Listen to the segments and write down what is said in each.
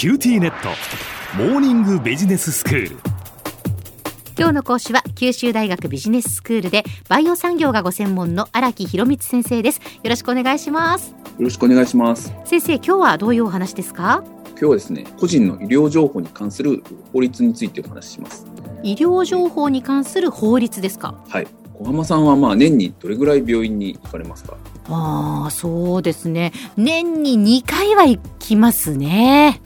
QTnet。モーニングビジネススクール。今日の講師は九州大学ビジネススクールでバイオ産業がご専門の荒木博光先生です。よろしくお願いします。よろしくお願いします。先生今日はどういうお話ですか？今日はですね個人の医療情報に関する法律についてお話しします。医療情報に関する法律ですか？はい。小浜さんはまあ年にどれぐらい病院に行かれますか？ああそうですね。年に2回は行きますね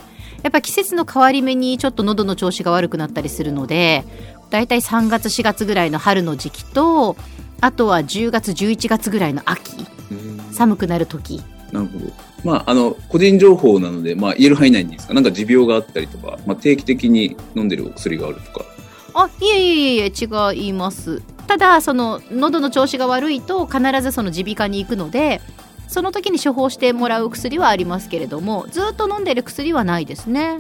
やっぱ季節の変わり目にちょっと喉の調子が悪くなったりするのでだいたい3月4月ぐらいの春の時期とあとは10月11月ぐらいの秋寒くなる時。なるほど。まあ、あの個人情報なので、まあ、言える範囲内にですか？なんか持病があったりとか、まあ、定期的に飲んでるお薬があるとか。あいえいえいえ違います。ただその喉の調子が悪いと必ずその耳鼻科に行くのでその時に処方してもらう薬はありますけれどもずっと飲んでる薬はないですね。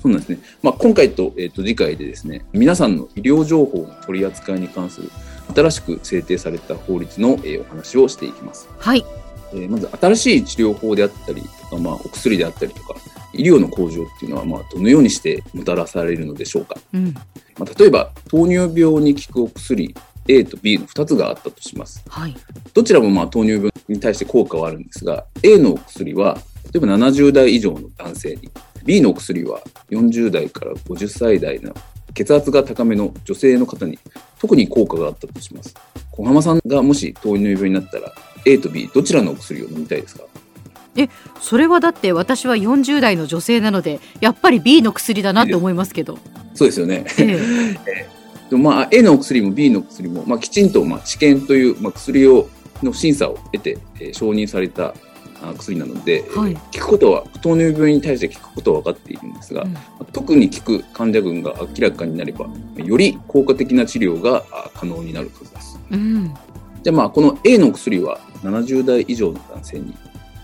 そうなんですね。まあ、今回と,、えー、と次回でですね皆さんの医療情報の取り扱いに関する新しく制定された法律の、えー、お話をしていきます。はい。えー、まず新しい治療法であったりとか、まあ、お薬であったりとか医療の向上っていうのは、まあ、どのようにしてもたらされるのでしょうか。うん、まあ、例えば糖尿病に効くお薬 A と B の2つがあったとします。はい、どちらもまあ糖尿病に対して効果はあるんですが、A のお薬は例えば70代以上の男性に、B のお薬は40代から50歳代の血圧が高めの女性の方に特に効果があったとします。小浜さんがもし糖尿病になったら A と B どちらのお薬を飲みたいですか？えそれはだって私は40代の女性なのでやっぱり B の薬だなって思いますけど。そうですよね、ええ でもまあ A の薬も B の薬も、まあ、きちんとまあ治験という、まあ、薬をの審査を得て、えー、承認された薬なので、はい、効くことは糖尿病に対して効くことは分かっているんですが、うん、特に効く患者群が明らかになればより効果的な治療が可能になるはずです。うん、じゃあまあこの A の薬は70代以上の男性に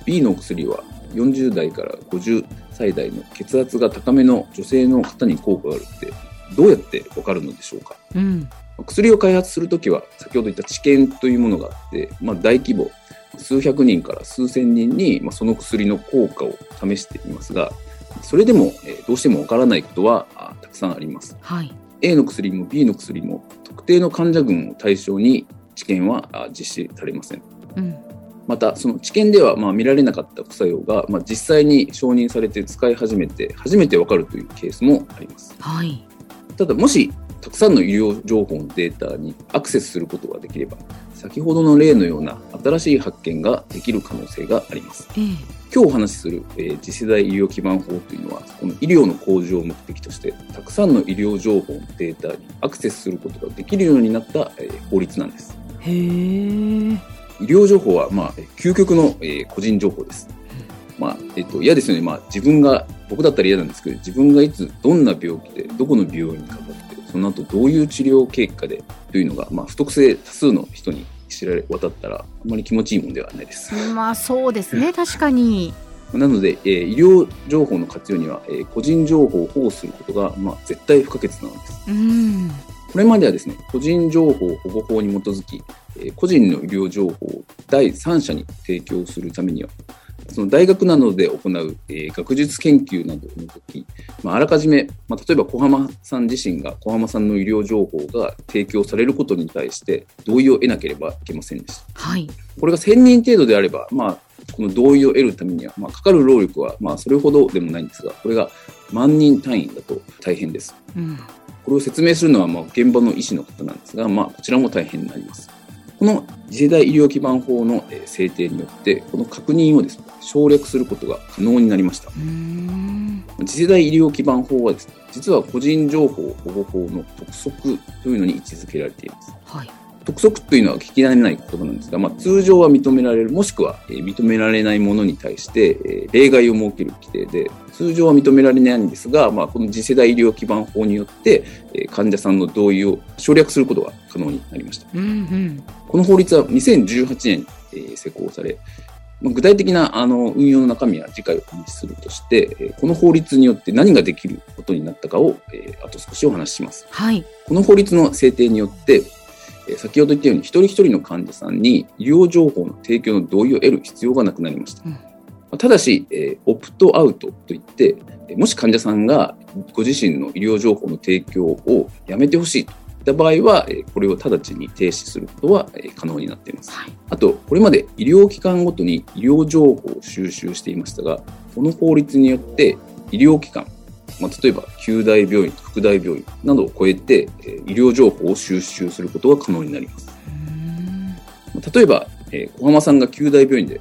B の薬は40代から50歳代の血圧が高めの女性の方に効果があるってどうやってわかるのでしょうか、うん、薬を開発するときは先ほど言った治験というものがあって、まあ、大規模数百人から数千人に、まあ、その薬の効果を試していますがそれでも、えー、どうしてもわからないことはあたくさんあります、はい、A の薬も B の薬も特定の患者群を対象に治験は実施されません、うん、またその治験ではまあ見られなかった副作用が、まあ、実際に承認されて使い始めて初めてわかるというケースもあります、はいただもしたくさんの医療情報のデータにアクセスすることができれば先ほどの例のような新しい発見ができる可能性があります。えー、今日お話しする、えー、次世代医療基盤法というのはこの医療の向上を目的としてたくさんの医療情報のデータにアクセスすることができるようになった、えー、法律なんです。へー医療情報は、まあ、究極の、えー、個人情報です。まあ、えっと、嫌ですよね。まあ、自分が、僕だったら嫌なんですけど、自分がいつ、どんな病気で、どこの病院にかかって、その後どういう治療経過で、というのが、まあ、不特性多数の人に知られ渡ったら、あまり気持ちいいもんではないです。まあ、そうですね。確かに。なので、えー、医療情報の活用には、えー、個人情報を保護することが、まあ、絶対不可欠なんです。うんこれまではですね、個人情報保護法に基づき、えー、個人の医療情報を第三者に提供するためには、その大学などで行う、えー、学術研究などの時、まあ、あらかじめ、まあ、例えば小浜さん自身が小浜さんの医療情報が提供されることに対して同意を得なければいけませんでした。はい、これが1000人程度であれば、まあ、この同意を得るためには、まあ、かかる労力はまあそれほどでもないんですが、これが万人単位だと大変です。うん、これを説明するのはまあ現場の医師の方なんですが、まあ、こちらも大変になります。この次世代医療基盤法の制定によって、この確認をですね、省略することが可能になりました。次世代医療基盤法はですね、実は個人情報保護法の督促というのに位置づけられています。はい督促というのは聞き慣れない言葉なんですが、まあ、通常は認められる、もしくは、え認められないものに対して、え例外を設ける規定で、通常は認められないんですが、まあ、この次世代医療基盤法によって、え患者さんの同意を省略することが可能になりました。うんうん、この法律は2018年に、え施行され、まあ、具体的なあの運用の中身は次回お話しするとして、えこの法律によって何ができることになったかを、えあと少しお話しします。はい、この法律の制定によって、先ほど言ったように一人一人の患者さんに医療情報の提供の同意を得る必要がなくなりました。うん、ただし、えー、オプトアウトといって、もし患者さんがご自身の医療情報の提供をやめてほしいといった場合は、これを直ちに停止することは可能になっています。はい、あと、これまで医療機関ごとに医療情報を収集していましたが、この法律によって医療機関、まあ、例えば旧大病院、副大病院などを超えて医療情報を収集することが可能になります。例えば、え小浜さんが旧大病院で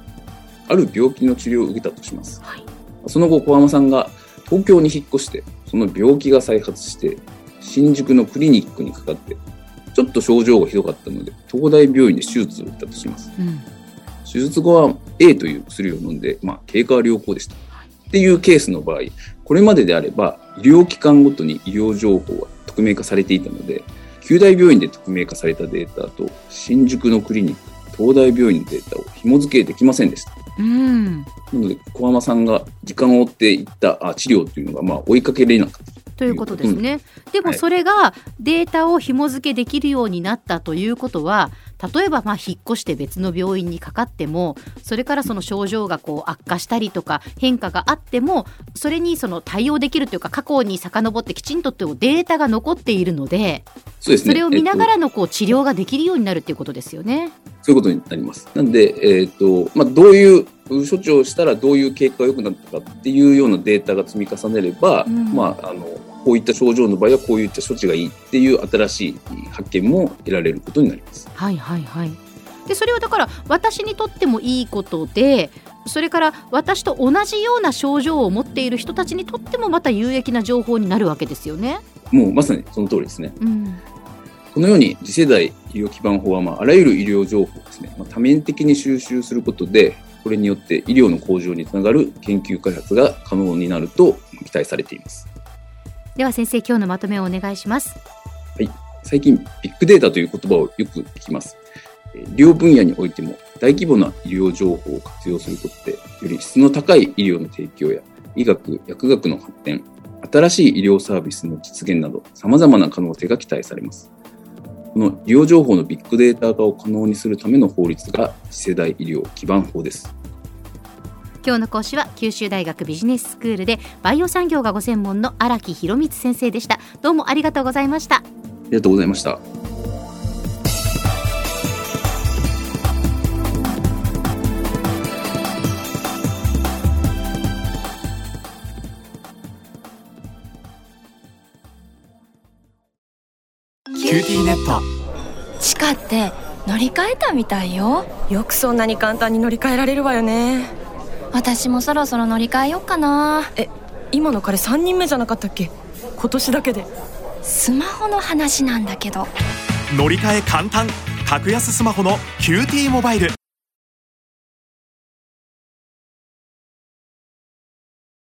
ある病気の治療を受けたとします。はい、その後、小浜さんが東京に引っ越して、その病気が再発して、新宿のクリニックにかかって、ちょっと症状がひどかったので、東大病院で手術を打ったとします。うん、手術後は A という薬を飲んで、まあ、経過は良好でした。っていうケースの場合、これまでであれば、医療機関ごとに医療情報は匿名化されていたので、九大病院で匿名化されたデータと、新宿のクリニック、東大病院のデータを紐付けできませんでした。うん、なので小浜さんが時間を追っていったあ治療というのがまあ追いかけれなかったということですね。でもそれがデータを紐付けできるようになったということは例えばまあ引っ越して別の病院にかかってもそれからその症状がこう悪化したりとか変化があってもそれにその対応できるというか過去に遡ってきちんとデータが残っているのでそうです、ね、それを見ながらのこう治療ができるようになるということですよね。そういうことになります。なんで、えーとまあ、どういう処置をしたらどういう経過が良くなったかっていうようなデータが積み重ねれば、うん、まあ、あのこういった症状の場合はこういった処置がいいっていう新しい発見も得られることになります。はいはいはい。でそれはだから私にとってもいいことでそれから私と同じような症状を持っている人たちにとってもまた有益な情報になるわけですよね。もうまさにその通りですね。うん、このように次世代医療基盤法は、まあ、あらゆる医療情報をですね、まあ、多面的に収集することでこれによって医療の向上につながる研究開発が可能になると期待されています。では先生今日のまとめをお願いします。はい。最近ビッグデータという言葉をよく聞きます。医療分野においても大規模な医療情報を活用することでより質の高い医療の提供や医学薬学の発展新しい医療サービスの実現など様々な可能性が期待されます。この医療情報のビッグデータ化を可能にするための法律が次世代医療基盤法です今日の講師は九州大学ビジネススクールでバイオ産業がご専門の荒木博光先生でした。どうもありがとうございました。ありがとうございました。QTnet。地下って乗り換えたみたいよ。よくそんなに簡単に乗り換えられるわよね私もそろそろ乗り換えようかな。え今の彼3人目じゃなかったっけ？今年だけで。スマホの話なんだけど。乗り換え簡単。格安スマホの QT モバイル